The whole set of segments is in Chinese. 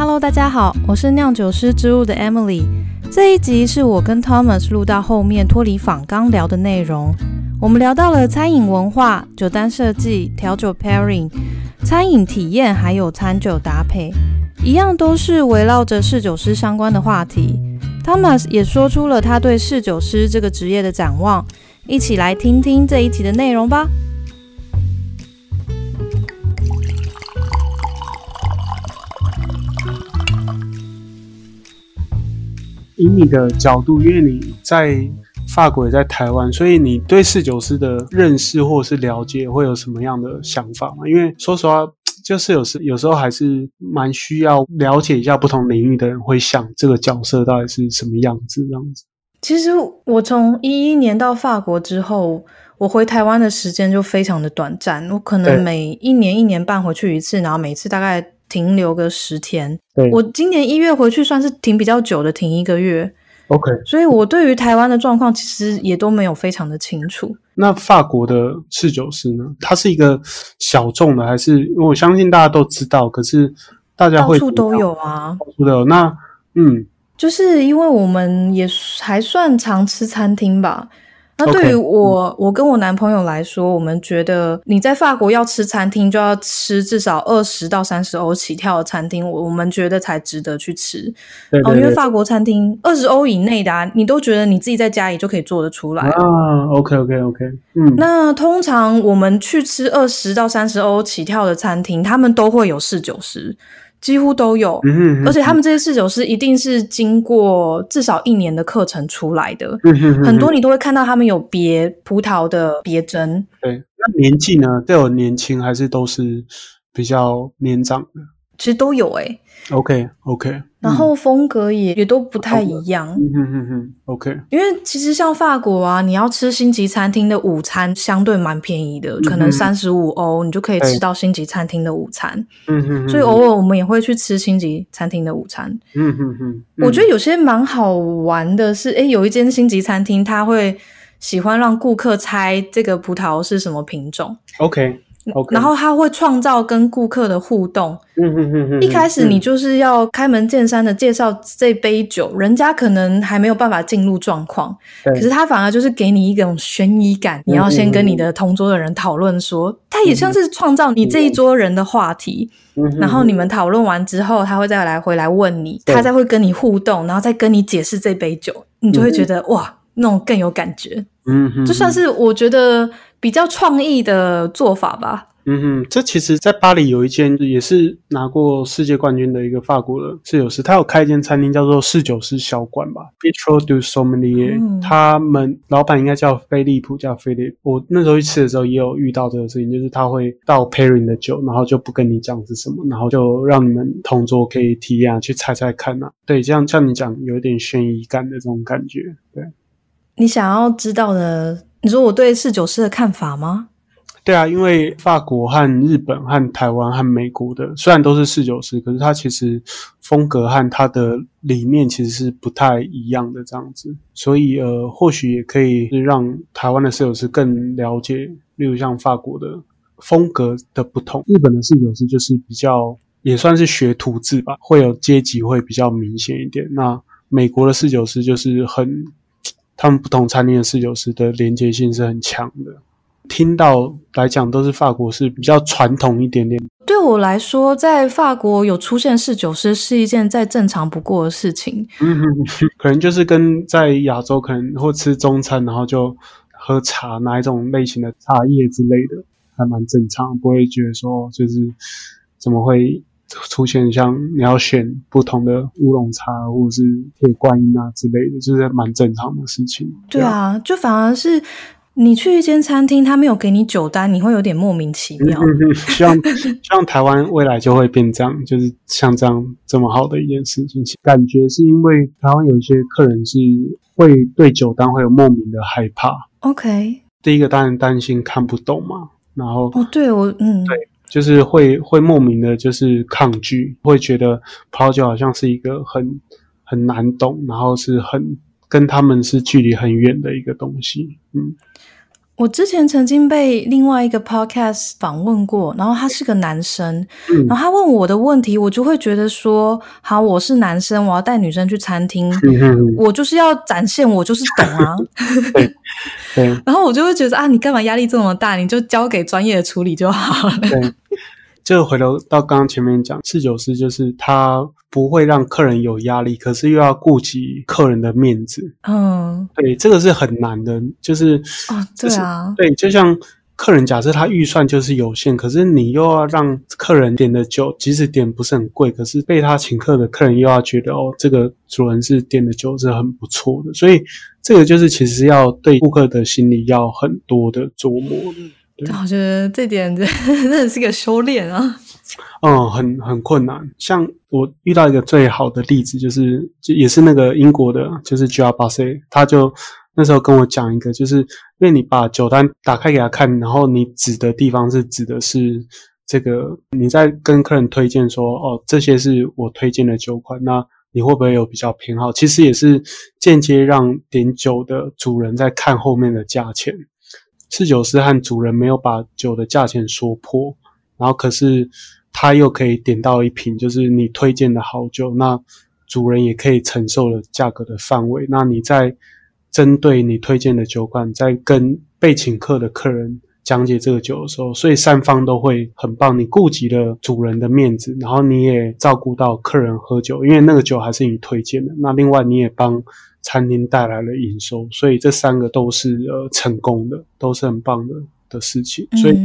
Hello，大家好，我是酿酒师之路的 Emily。这一集是我跟 Thomas 录到后面脱离访刚聊的内容。我们聊到了餐饮文化、酒单设计、调酒 pairing、餐饮体验，还有餐酒搭配，一样都是围绕着侍酒师相关的话题。Thomas 也说出了他对侍酒师这个职业的展望，一起来听听这一集的内容吧。以你的角度，因为你在法国也在台湾，所以你对侍酒师的认识或者是了解会有什么样的想法吗？因为说实话，就是有时有时候还是蛮需要了解一下不同领域的人会想这个角色到底是什么样子这样子。其实我从一一年到法国之后，我回台湾的时间就非常的短暂，我可能每一年一年半回去一次，然后每次大概。停留个十天，我今年一月回去算是停比较久的，停一个月。OK，所以我对于台湾的状况其实也都没有非常的清楚。那法国的侍酒师呢？它是一个小众的，还是我相信大家都知道？可是大家会到处都有啊，到处都有。那嗯，就是因为我们也还算常吃餐厅吧。那对于我，我跟我男朋友来说，我们觉得你在法国要吃餐厅，就要吃至少二十到三十欧起跳的餐厅，我我们觉得才值得去吃。哦，因为法国餐厅二十欧以内的，你都觉得你自己在家里就可以做得出来啊。OK OK OK，嗯。那通常我们去吃二十到三十欧起跳的餐厅，他们都会有侍酒师。几乎都有，而且他们这些侍酒师一定是经过至少一年的课程出来的。很多你都会看到他们有别葡萄的别针。对，那年纪呢？都有年轻还是都是比较年长的？其实都有诶。OK，OK。然后风格也也都不太一样。嗯哼哼哼，OK。因为其实像法国啊，你要吃星级餐厅的午餐，相对蛮便宜的，可能三十五欧，你就可以吃到星级餐厅的午餐。嗯哼。所以偶尔我们也会去吃星级餐厅的午餐。嗯哼哼。我觉得有些蛮好玩的是，哎，有一间星级餐厅，他会喜欢让顾客猜这个葡萄是什么品种。OK。然后他会创造跟顾客的互动。嗯嗯嗯嗯。一开始你就是要开门见山的介绍这杯酒，人家可能还没有办法进入状况。可是他反而就是给你一种悬疑感。你要先跟你的同桌的人讨论说，他也像是创造你这一桌人的话题。然后你们讨论完之后，他会再来回来问你，他再会跟你互动，然后再跟你解释这杯酒，你就会觉得哇，那种更有感觉。嗯哼。就算是我觉得。比较创意的做法吧。嗯哼，这其实，在巴黎有一间也是拿过世界冠军的一个法国的侍酒师，他有开一间餐厅，叫做侍酒师小馆吧 b i t r o du Sommelier。他们老板应该叫菲利普，叫菲利。我那时候去吃的时候，也有遇到这个事情，就是他会倒 pairing 的酒，然后就不跟你讲是什么，然后就让你们同桌可以体验，去猜猜看呐。对，这样像你讲，有一点悬疑感的这种感觉。对，你想要知道的。你说我对侍酒师的看法吗？对啊，因为法国和日本和台湾和美国的虽然都是侍酒师，可是它其实风格和它的理念其实是不太一样的这样子，所以呃，或许也可以让台湾的侍酒师更了解，例如像法国的风格的不同，日本的侍酒师就是比较也算是学徒制吧，会有阶级会比较明显一点。那美国的侍酒师就是很。他们不同餐厅的侍酒师的连接性是很强的，听到来讲都是法国是比较传统一点点。对我来说，在法国有出现侍酒师是一件再正常不过的事情。嗯，可能就是跟在亚洲可能或吃中餐，然后就喝茶哪一种类型的茶叶之类的，还蛮正常，不会觉得说就是怎么会。出现像你要选不同的乌龙茶或者是铁观音啊之类的，就是蛮正常的事情。对啊，就反而是你去一间餐厅，他没有给你酒单，你会有点莫名其妙。希望 希望台湾未来就会变这样，就是像这样这么好的一件事情。感觉是因为台湾有一些客人是会对酒单会有莫名的害怕。OK，第一个当然担心看不懂嘛，然后哦，对我嗯对。就是会会莫名的，就是抗拒，会觉得葡萄酒好像是一个很很难懂，然后是很跟他们是距离很远的一个东西。嗯，我之前曾经被另外一个 podcast 访问过，然后他是个男生，然后他问我的问题，我就会觉得说，好，我是男生，我要带女生去餐厅，我就是要展现我就是懂啊，对，然后我就会觉得啊，你干嘛压力这么大？你就交给专业的处理就好了。对，就回头到刚刚前面讲，侍酒师就是他。不会让客人有压力，可是又要顾及客人的面子。嗯，对，这个是很难的，就是啊，对啊，对，就像客人假设他预算就是有限，可是你又要让客人点的酒，即使点不是很贵，可是被他请客的客人又要觉得哦，这个主人是点的酒是很不错的，所以这个就是其实要对顾客的心理要很多的琢磨。对，我觉得这点真的 是个修炼啊。嗯，很很困难。像我遇到一个最好的例子，就是就也是那个英国的，就是 a s e 他就那时候跟我讲一个，就是因为你把酒单打开给他看，然后你指的地方是指的是这个，你在跟客人推荐说，哦，这些是我推荐的酒款，那你会不会有比较偏好？其实也是间接让点酒的主人在看后面的价钱，侍酒师和主人没有把酒的价钱说破。然后可是他又可以点到一瓶，就是你推荐的好酒，那主人也可以承受的价格的范围。那你在针对你推荐的酒馆，在跟被请客的客人讲解这个酒的时候，所以三方都会很棒。你顾及了主人的面子，然后你也照顾到客人喝酒，因为那个酒还是你推荐的。那另外你也帮餐厅带来了营收，所以这三个都是呃成功的，都是很棒的。的事情，所以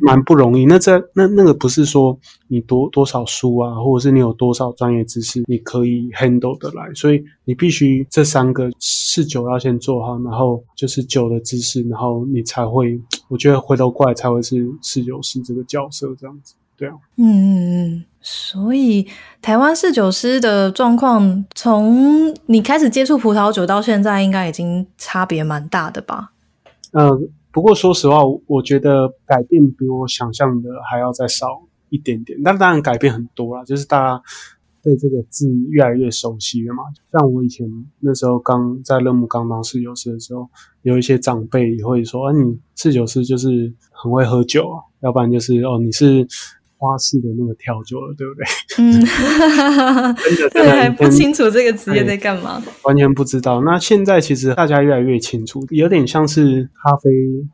蛮不容易。那这那那个不是说你多多少书啊，或者是你有多少专业知识，你可以 handle 的来。所以你必须这三个试酒要先做好，然后就是酒的知识，然后你才会，我觉得回头过来才会是试酒师这个角色这样子。对啊，嗯嗯嗯。所以台湾侍酒师的状况，从你开始接触葡萄酒到现在，应该已经差别蛮大的吧？嗯。不过说实话，我觉得改变比我想象的还要再少一点点。但当然改变很多了，就是大家对这个字越来越熟悉了嘛。像我以前那时候刚在乐木刚当侍酒师的时候，有一些长辈也会说：“啊，你侍酒师就是很会喝酒啊，要不然就是哦，你是。”花式的那个调酒了，对不对？嗯，真的对，还不清楚这个职业在干嘛，完全不知道。那现在其实大家越来越清楚，有点像是咖啡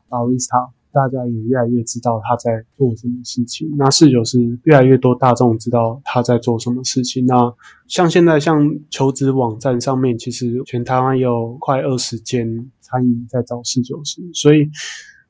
barista，大家也越来越知道他在做什么事情。那侍酒师越来越多大众知道他在做什么事情。那像现在像求职网站上面，其实全台湾有快二十间餐饮在招侍酒师，所以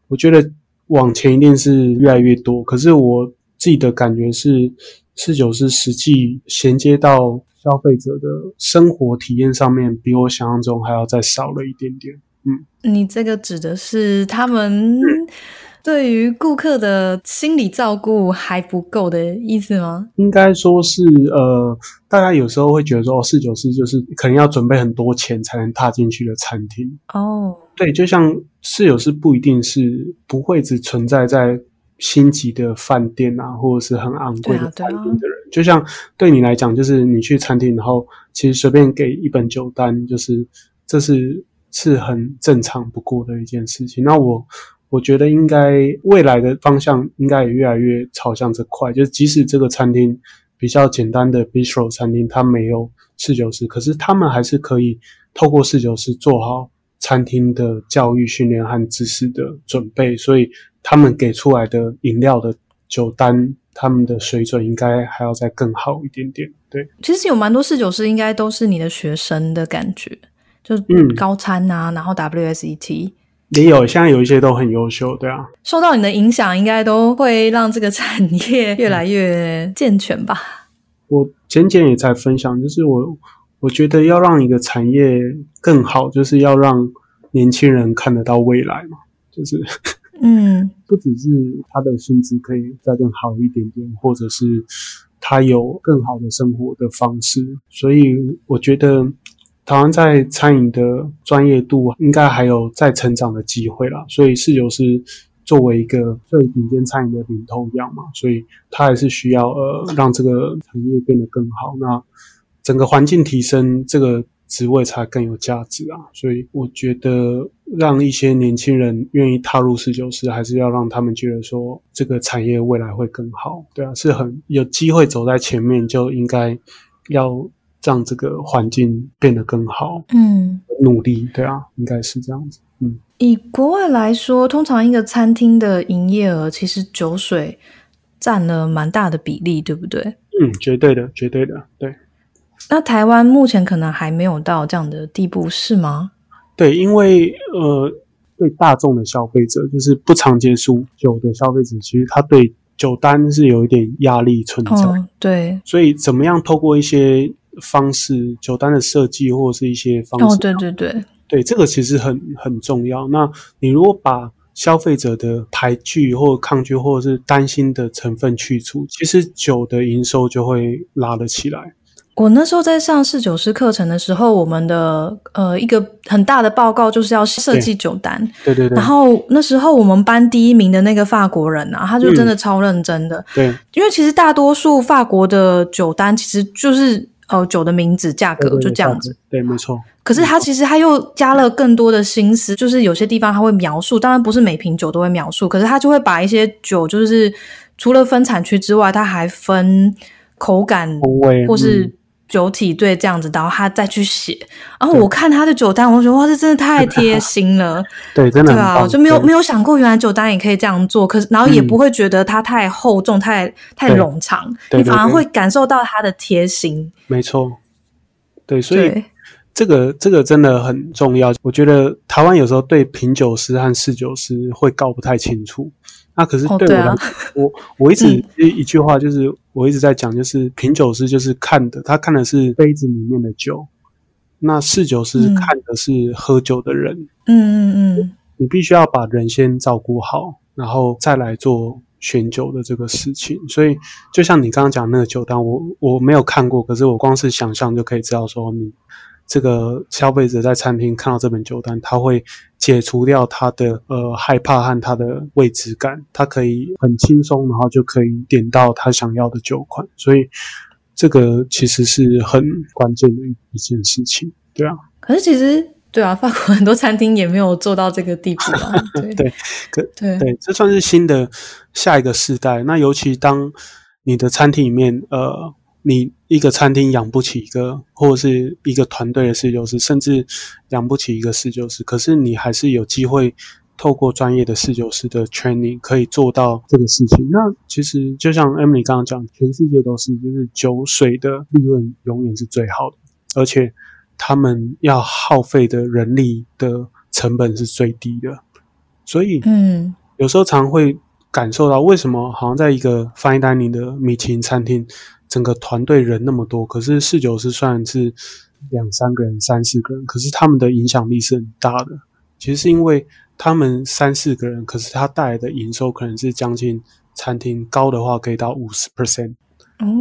我觉得往前一定是越来越多。可是我。自己的感觉是，侍酒师实际衔接到消费者的生活体验上面，比我想象中还要再少了一点点。嗯，你这个指的是他们 对于顾客的心理照顾还不够的意思吗？应该说是，呃，大家有时候会觉得说，哦，四九四就是可能要准备很多钱才能踏进去的餐厅。哦，对，就像四九是不一定是不会只存在在。星级的饭店啊，或者是很昂贵的餐厅的人，就像对你来讲，就是你去餐厅，然后其实随便给一本酒单，就是这是是很正常不过的一件事情。那我我觉得应该未来的方向应该也越来越朝向这块，就是即使这个餐厅比较简单的 bistro 餐厅，它没有侍酒师，可是他们还是可以透过侍酒师做好餐厅的教育训练和知识的准备，所以。他们给出来的饮料的酒单，他们的水准应该还要再更好一点点。对，其实有蛮多侍酒师，应该都是你的学生的感觉，就嗯，高餐啊，然后 WSET 也有，现在有一些都很优秀，对啊。受到你的影响，应该都会让这个产业越来越健全吧。我前前也在分享，就是我我觉得要让一个产业更好，就是要让年轻人看得到未来嘛，就是。嗯，不只是他的薪资可以再更好一点点，或者是他有更好的生活的方式，所以我觉得台湾在餐饮的专业度应该还有在成长的机会啦。所以侍酒师作为一个最顶尖餐饮的领头羊嘛，所以他还是需要呃让这个产业变得更好。那整个环境提升，这个职位才更有价值啊。所以我觉得让一些年轻人愿意踏入侍酒师，还是要让他们觉得说这个产业未来会更好。对啊，是很有机会走在前面，就应该要让这个环境变得更好。嗯，努力，对啊，应该是这样子。嗯，以国外来说，通常一个餐厅的营业额其实酒水。占了蛮大的比例，对不对？嗯，绝对的，绝对的，对。那台湾目前可能还没有到这样的地步，是吗？对，因为呃，对大众的消费者，就是不常接触酒的消费者，其实他对酒单是有一点压力存在。对，所以怎么样透过一些方式，酒单的设计或者是一些方式，哦，对对对，对，这个其实很很重要。那你如果把消费者的排拒或抗拒或者是担心的成分去除，其实酒的营收就会拉了起来。我那时候在上侍酒师课程的时候，我们的呃一个很大的报告就是要设计酒单。对对对。然后那时候我们班第一名的那个法国人啊，他就真的超认真的。对。因为其实大多数法国的酒单其实就是。哦，酒的名字、价格就这样子，对，没错。可是他其实他又加了更多的心思，就是有些地方他会描述，当然不是每瓶酒都会描述，可是他就会把一些酒，就是除了分产区之外，他还分口感、或是。酒体对这样子，然后他再去写。然后我看他的酒单，我觉得哇，这真的太贴心了。对，真的对啊，我就没有没有想过，原来酒单也可以这样做。可是，然后也不会觉得它太厚重、太太冗长，你反而会感受到它的贴心。没错，对，所以这个这个真的很重要。我觉得台湾有时候对品酒师和侍酒师会搞不太清楚。那可是对我来，我我一直一一句话就是，我一直在讲，就是品酒师就是看的，他看的是杯子里面的酒，那侍酒师看的是喝酒的人。嗯嗯嗯，你必须要把人先照顾好，然后再来做选酒的这个事情。所以，就像你刚刚讲那个酒单，我我没有看过，可是我光是想象就可以知道说你。这个消费者在餐厅看到这本酒单，他会解除掉他的呃害怕和他的未知感，他可以很轻松，然后就可以点到他想要的酒款。所以这个其实是很关键的一一件事情，对啊。可是其实对啊，法国很多餐厅也没有做到这个 地步啊。对，可对对，这算是新的下一个时代。那尤其当你的餐厅里面呃。你一个餐厅养不起一个，或者是一个团队的侍酒师，甚至养不起一个侍酒师，可是你还是有机会透过专业的侍酒师的 training 可以做到这个事情。那其实就像 Emily 刚刚讲，全世界都是，就是酒水的利润永远是最好的，而且他们要耗费的人力的成本是最低的，所以嗯，有时候常会感受到为什么好像在一个 fine dining 的米其林餐厅。整个团队人那么多，可是侍酒师虽然是两三个人、三四个人，可是他们的影响力是很大的。其实是因为他们三四个人，可是他带来的营收可能是将近餐厅高的话可以到五十 percent，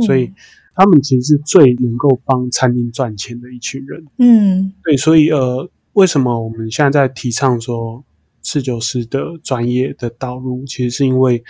所以他们其实是最能够帮餐厅赚钱的一群人。嗯，对，所以呃，为什么我们现在在提倡说侍酒师的专业的道路，其实是因为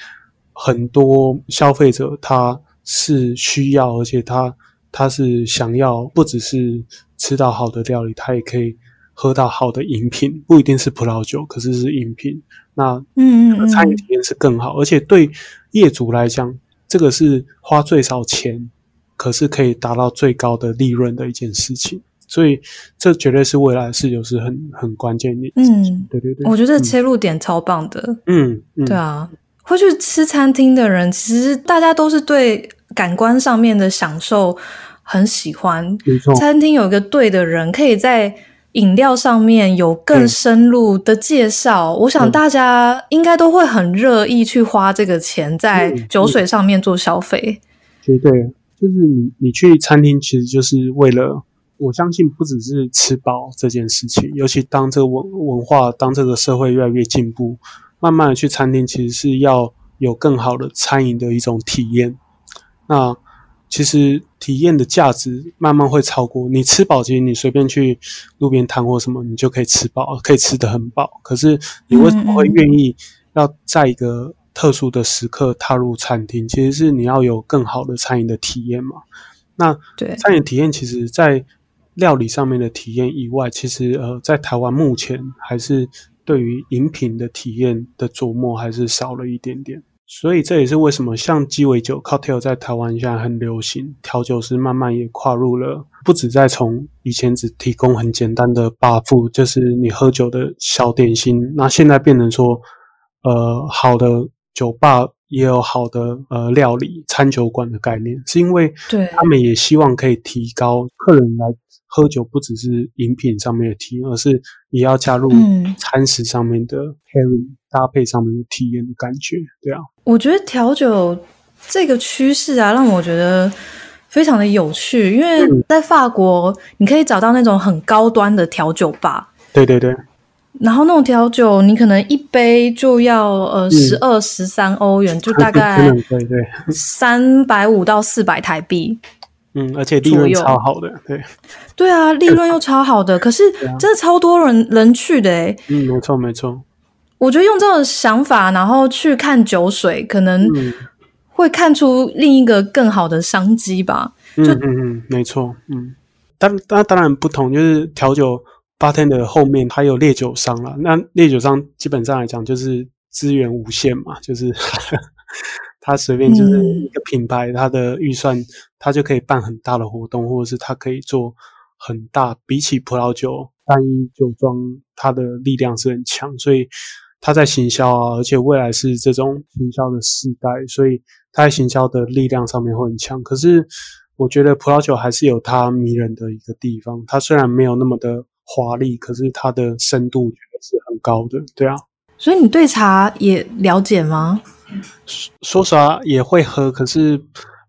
很多消费者他。是需要，而且他他是想要，不只是吃到好的料理，他也可以喝到好的饮品，不一定是葡萄酒，可是是饮品。那嗯嗯，餐饮体验是更好，而且对业主来讲，这个是花最少钱，可是可以达到最高的利润的一件事情。所以这绝对是未来是有是很很关键的。嗯，对对对，我觉得切入点超棒的。嗯，对啊，会去吃餐厅的人，其实大家都是对。感官上面的享受很喜欢，餐厅有一个对的人，可以在饮料上面有更深入的介绍。我想大家应该都会很乐意去花这个钱在酒水上面做消费。绝对，就是你你去餐厅其实就是为了，我相信不只是吃饱这件事情。尤其当这个文文化，当这个社会越来越进步，慢慢的去餐厅其实是要有更好的餐饮的一种体验。那其实体验的价值慢慢会超过你吃饱，其实你随便去路边摊或什么，你就可以吃饱，可以吃得很饱。可是你为什么会愿意要在一个特殊的时刻踏入餐厅？其实是你要有更好的餐饮的体验嘛。那对餐饮体验，其实在料理上面的体验以外，其实呃，在台湾目前还是对于饮品的体验的琢磨还是少了一点点。所以这也是为什么像鸡尾酒 cocktail 在台湾现在很流行，调酒师慢慢也跨入了，不止在从以前只提供很简单的 buff，就是你喝酒的小点心，那现在变成说，呃，好的酒吧也有好的呃料理餐酒馆的概念，是因为对。他们也希望可以提高客人来喝酒，不只是饮品上面的体验，而是也要加入餐食上面的 pairing。搭配上面的体验的感觉，对啊，我觉得调酒这个趋势啊，让我觉得非常的有趣，因为在法国你可以找到那种很高端的调酒吧，对对对，然后那种调酒你可能一杯就要呃十二十三欧元，就大概对对。三百五到四百台币，嗯，而且利润超好的，对。对啊，利润又超好的，可是真的超多人人去的哎，嗯，没错没错。我觉得用这种想法，然后去看酒水，可能会看出另一个更好的商机吧。嗯嗯嗯，没错。嗯，当当当然不同，就是调酒八天的后面还有烈酒商了。那烈酒商基本上来讲，就是资源无限嘛，就是 他随便就是一个品牌，他的预算他就可以办很大的活动，或者是他可以做很大。比起葡萄酒单一酒庄，它的力量是很强，所以。他在行销啊，而且未来是这种行销的时代，所以他在行销的力量上面会很强。可是我觉得葡萄酒还是有它迷人的一个地方，它虽然没有那么的华丽，可是它的深度是很高的，对啊。所以你对茶也了解吗？说实话也会喝，可是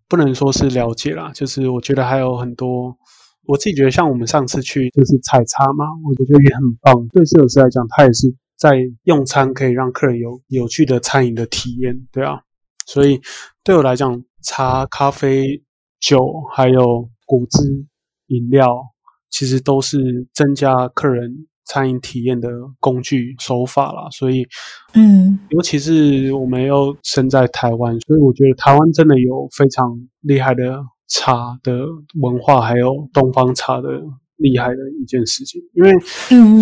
不能说是了解啦。就是我觉得还有很多，我自己觉得像我们上次去就是采茶嘛，我我觉得也很棒。对摄影师来讲，他也是。在用餐可以让客人有有趣的餐饮的体验，对啊，所以对我来讲，茶、咖啡、酒还有果汁饮料，其实都是增加客人餐饮体验的工具手法啦。所以，嗯，尤其是我们又身在台湾，所以我觉得台湾真的有非常厉害的茶的文化，还有东方茶的。厉害的一件事情，因为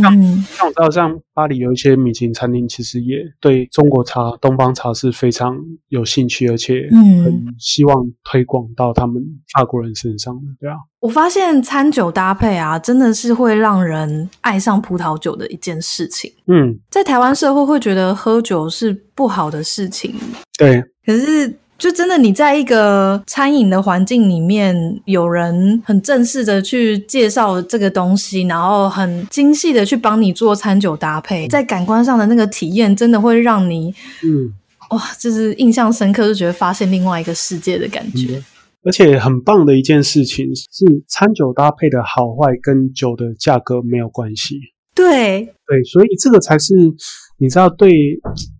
像像我知道，像巴黎有一些米其林餐厅，其实也对中国茶、东方茶是非常有兴趣，而且很希望推广到他们法国人身上的，对啊。我发现餐酒搭配啊，真的是会让人爱上葡萄酒的一件事情。嗯，在台湾社会会觉得喝酒是不好的事情，对，可是。就真的你在一个餐饮的环境里面，有人很正式的去介绍这个东西，然后很精细的去帮你做餐酒搭配，在感官上的那个体验，真的会让你，嗯，哇，就是印象深刻，就觉得发现另外一个世界的感觉。而且很棒的一件事情是，餐酒搭配的好坏跟酒的价格没有关系。对对，所以这个才是。你知道，对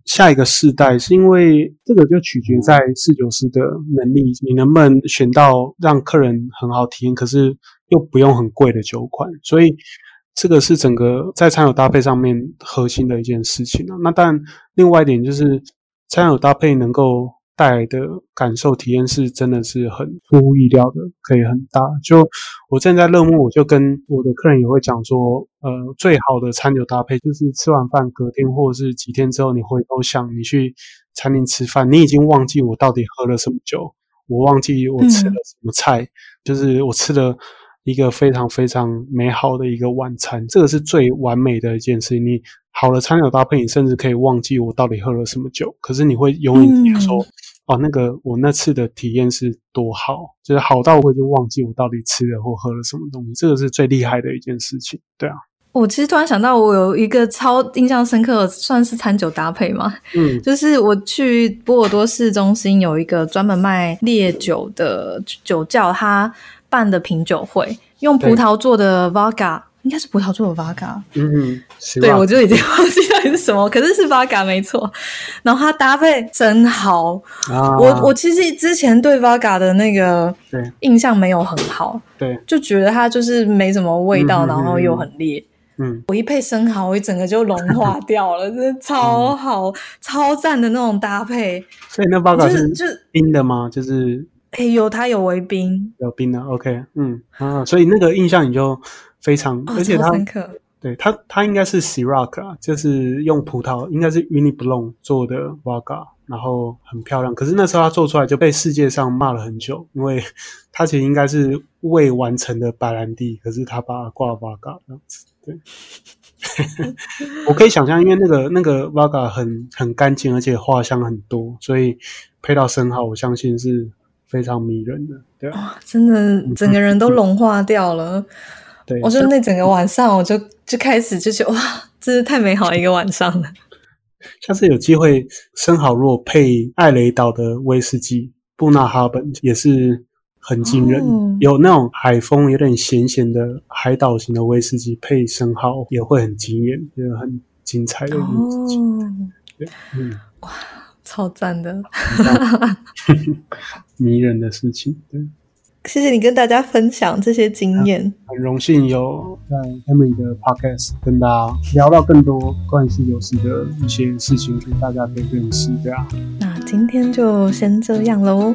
下一个世代，是因为这个就取决在侍酒师的能力，你能不能选到让客人很好体验，可是又不用很贵的酒款。所以这个是整个在餐酒搭配上面核心的一件事情啊。那但另外一点就是餐酒搭配能够。带来的感受体验是真的是很出乎意料的，可以很大。就我正在乐木，我就跟我的客人也会讲说，呃，最好的餐酒搭配就是吃完饭隔天或者是几天之后，你回头想你去餐厅吃饭，你已经忘记我到底喝了什么酒，我忘记我吃了什么菜，就是我吃了一个非常非常美好的一个晚餐，这个是最完美的一件事。你好的餐酒搭配，你甚至可以忘记我到底喝了什么酒，可是你会永远记得说。哦，那个我那次的体验是多好，就是好到我已经忘记我到底吃了或喝了什么东西，这个是最厉害的一件事情。对啊，我其实突然想到，我有一个超印象深刻，算是餐酒搭配嘛。嗯，就是我去波尔多市中心有一个专门卖烈酒的酒窖，他办的品酒会，用葡萄做的 Vodka。应该是葡萄做的 Vodka，嗯，对我就已经忘记到底是什么，可是是 Vodka 没错。然后它搭配真好，我我其实之前对 Vodka 的那个印象没有很好，对，就觉得它就是没什么味道，然后又很烈。嗯，我一配生蚝，我一整个就融化掉了，真的超好、超赞的那种搭配。所以那 Vodka 是冰的吗？就是哎，有它有微冰，有冰的。OK，嗯啊，所以那个印象你就非常，而且他对他他应该是 Ciroc 啊，就是用葡萄，应该是 b l o n 做的 Vodka，然后很漂亮。可是那时候他做出来就被世界上骂了很久，因为 他其实应该是未完成的白兰地，可是他把它挂 Vodka 这样子。对，我可以想象，因为那个那个 Vodka 很很干净，而且花香很多，所以配到生蚝，我相信是非常迷人的。对啊，真的整个人都融化掉了。对，我就那整个晚上，我就就开始就觉得哇，真是太美好一个晚上了。下次有机会，生蚝如果配艾雷岛的威士忌布纳哈本，也是很惊人。有那种海风有点咸咸的海岛型的威士忌配生蚝，也会很惊艳，就是很精彩的事情。对，嗯，哇，超赞的，迷人的事情，对。谢谢你跟大家分享这些经验，很荣幸有在 Emily 的 Podcast 跟大家聊到更多关于游戏的一些事情，跟大家可以认识，对啊。那今天就先这样喽。